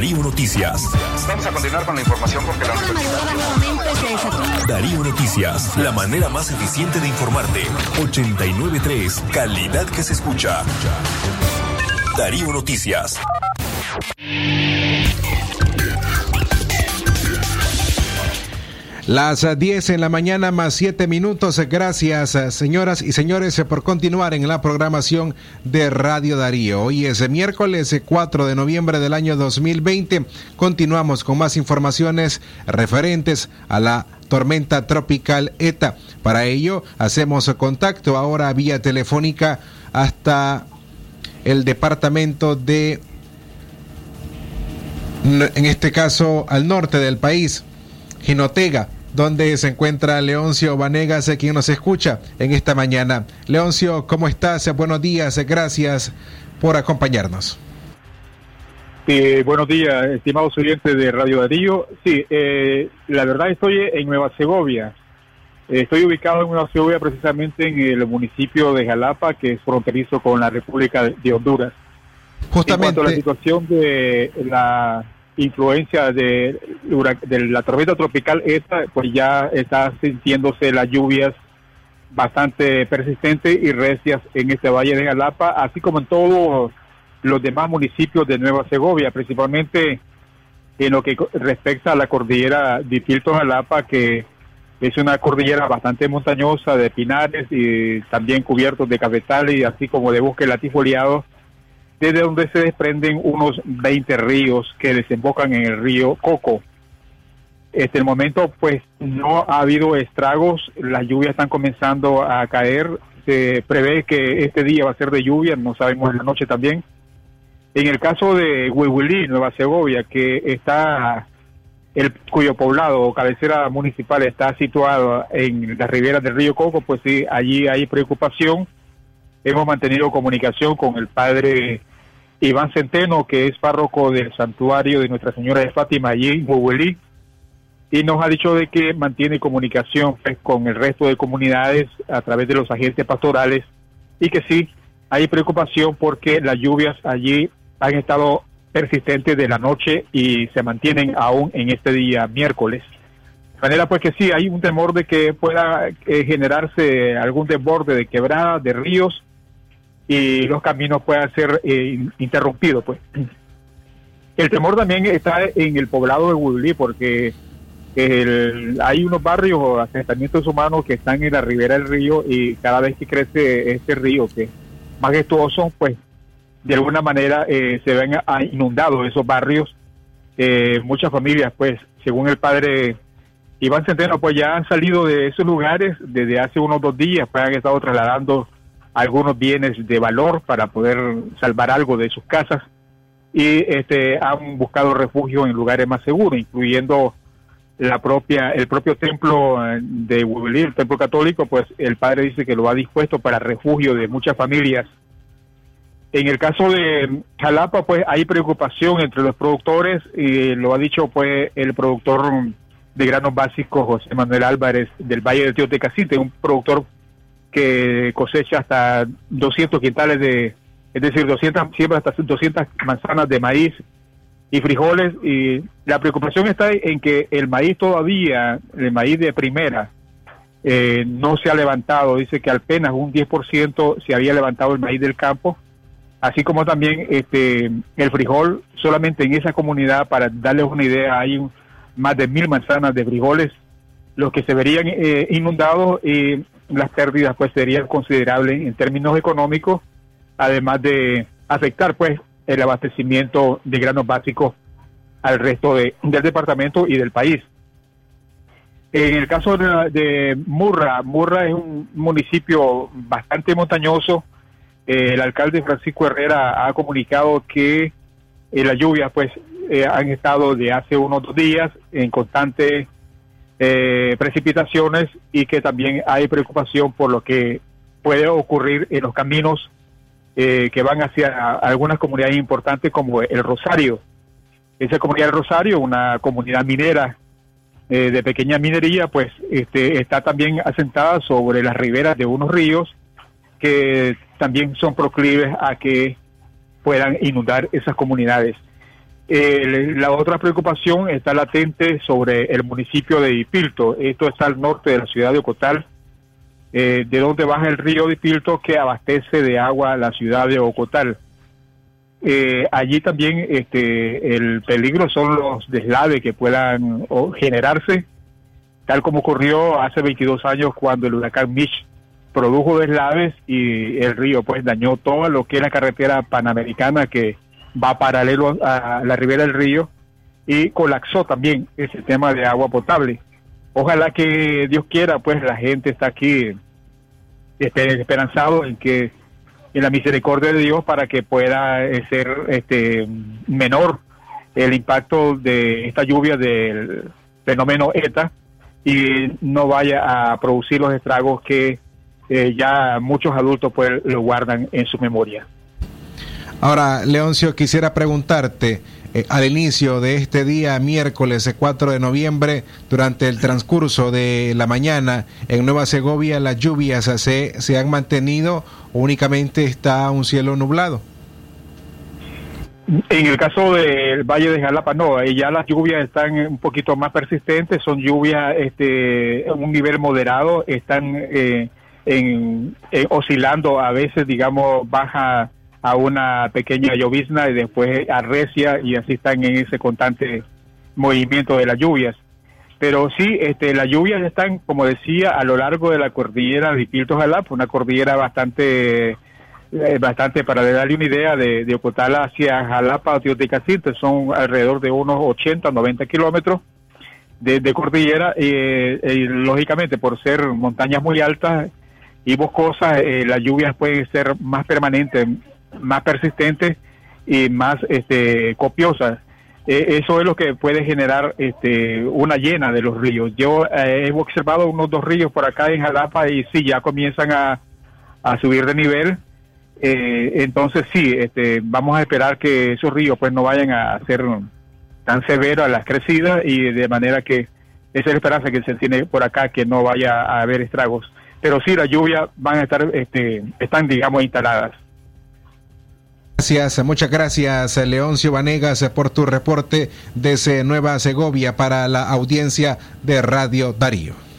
Darío Noticias. Vamos a continuar con la información porque la Darío Noticias, la manera más eficiente de informarte. 893, calidad que se escucha. Darío Noticias. Las 10 en la mañana más 7 minutos. Gracias, señoras y señores, por continuar en la programación de Radio Darío. Hoy es miércoles 4 de noviembre del año 2020. Continuamos con más informaciones referentes a la tormenta tropical ETA. Para ello, hacemos contacto ahora vía telefónica hasta el departamento de, en este caso, al norte del país, Jinotega donde se encuentra Leoncio Vanegas, quien nos escucha en esta mañana. Leoncio, ¿cómo estás? Buenos días, gracias por acompañarnos. buenos días, estimados oyentes de Radio Darío. Sí, eh, la verdad estoy en Nueva Segovia. Estoy ubicado en Nueva Segovia precisamente en el municipio de Jalapa, que es fronterizo con la República de Honduras. Justamente. En la situación de la influencia de, la tormenta tropical esta, pues ya está sintiéndose las lluvias bastante persistentes y recias en este valle de Jalapa, así como en todos los demás municipios de Nueva Segovia, principalmente en lo que respecta a la cordillera de Tilto Jalapa, que es una cordillera bastante montañosa de pinares y también cubiertos de cafetales así como de bosque latifoliados desde donde se desprenden unos 20 ríos que desembocan en el río Coco. Este el momento pues no ha habido estragos, las lluvias están comenzando a caer, se prevé que este día va a ser de lluvia, no sabemos en la noche también. En el caso de Huihuilí, Nueva Segovia, que está el cuyo poblado o cabecera municipal está situado en las riberas del río Coco, pues sí, allí hay preocupación. Hemos mantenido comunicación con el padre Iván Centeno, que es párroco del santuario de Nuestra Señora de Fátima allí en Huelí, y nos ha dicho de que mantiene comunicación pues, con el resto de comunidades a través de los agentes pastorales y que sí hay preocupación porque las lluvias allí han estado persistentes de la noche y se mantienen aún en este día miércoles. De manera pues que sí, hay un temor de que pueda eh, generarse algún desborde de quebradas, de ríos, y los caminos puedan ser eh, interrumpidos. pues El temor también está en el poblado de Woodley porque hay unos barrios o asentamientos humanos que están en la ribera del río y cada vez que crece este río, que es majestuoso, pues de alguna manera eh, se ven inundados esos barrios. Eh, muchas familias, pues, según el padre Iván Centeno, pues ya han salido de esos lugares desde hace unos dos días, pues han estado trasladando algunos bienes de valor para poder salvar algo de sus casas y este han buscado refugio en lugares más seguros, incluyendo la propia el propio templo eh, de Huibilí, el templo católico, pues el padre dice que lo ha dispuesto para refugio de muchas familias. En el caso de Jalapa, pues hay preocupación entre los productores y lo ha dicho pues el productor de granos básicos José Manuel Álvarez del Valle de Teotecacite, un productor que cosecha hasta 200 quintales de, es decir, 200, siembra hasta 200 manzanas de maíz y frijoles. Y la preocupación está en que el maíz todavía, el maíz de primera, eh, no se ha levantado. Dice que apenas un 10% se había levantado el maíz del campo. Así como también este el frijol, solamente en esa comunidad, para darles una idea, hay más de mil manzanas de frijoles, los que se verían eh, inundados y las pérdidas pues serían considerables en términos económicos, además de afectar pues el abastecimiento de granos básicos al resto de, del departamento y del país. En el caso de, Murra, Murra es un municipio bastante montañoso. Eh, el alcalde Francisco Herrera ha comunicado que eh, las lluvias pues eh, han estado de hace unos dos días en constante eh, precipitaciones y que también hay preocupación por lo que puede ocurrir en los caminos eh, que van hacia algunas comunidades importantes como el Rosario. Esa comunidad del Rosario, una comunidad minera eh, de pequeña minería, pues este, está también asentada sobre las riberas de unos ríos que también son proclives a que puedan inundar esas comunidades. Eh, la otra preocupación está latente sobre el municipio de Ipilto. Esto está al norte de la ciudad de Ocotal, eh, de donde baja el río de Ipilto que abastece de agua la ciudad de Ocotal. Eh, allí también este, el peligro son los deslaves que puedan generarse, tal como ocurrió hace 22 años cuando el huracán Mitch produjo deslaves y el río pues dañó todo lo que es la carretera panamericana que va paralelo a la ribera del río y colapsó también ese tema de agua potable. Ojalá que Dios quiera, pues la gente está aquí este, esperanzado en que en la misericordia de Dios para que pueda eh, ser este menor el impacto de esta lluvia del fenómeno ETA y no vaya a producir los estragos que eh, ya muchos adultos pues lo guardan en su memoria. Ahora, Leoncio, quisiera preguntarte, eh, al inicio de este día, miércoles 4 de noviembre, durante el transcurso de la mañana, en Nueva Segovia las lluvias se, se han mantenido o únicamente está un cielo nublado. En el caso del Valle de Jalapa, no, ya las lluvias están un poquito más persistentes, son lluvias este, en un nivel moderado, están eh, en, oscilando a veces, digamos, baja a una pequeña llovizna y después arrecia y así están en ese constante movimiento de las lluvias. Pero sí, este, las lluvias están, como decía, a lo largo de la cordillera de Pilto Jalapa, una cordillera bastante, eh, bastante para darle una idea, de, de hacia Jalapa o Teotecacinte, son alrededor de unos 80, 90 kilómetros de, cordillera, eh, y lógicamente por ser montañas muy altas y boscosas, eh, las lluvias pueden ser más permanentes, más persistentes y más este, copiosas. Eh, eso es lo que puede generar este, una llena de los ríos. Yo eh, he observado unos dos ríos por acá en Jalapa y sí, ya comienzan a, subir de nivel. Eh, entonces sí, este, vamos a esperar que esos ríos pues no vayan a ser tan severos a las crecidas y de manera que esa es la esperanza que se tiene por acá que no vaya a haber estragos. Pero sí, las lluvias van a estar, este, están digamos instaladas. Gracias, muchas gracias Leoncio Vanegas por tu reporte desde Nueva Segovia para la audiencia de Radio Darío.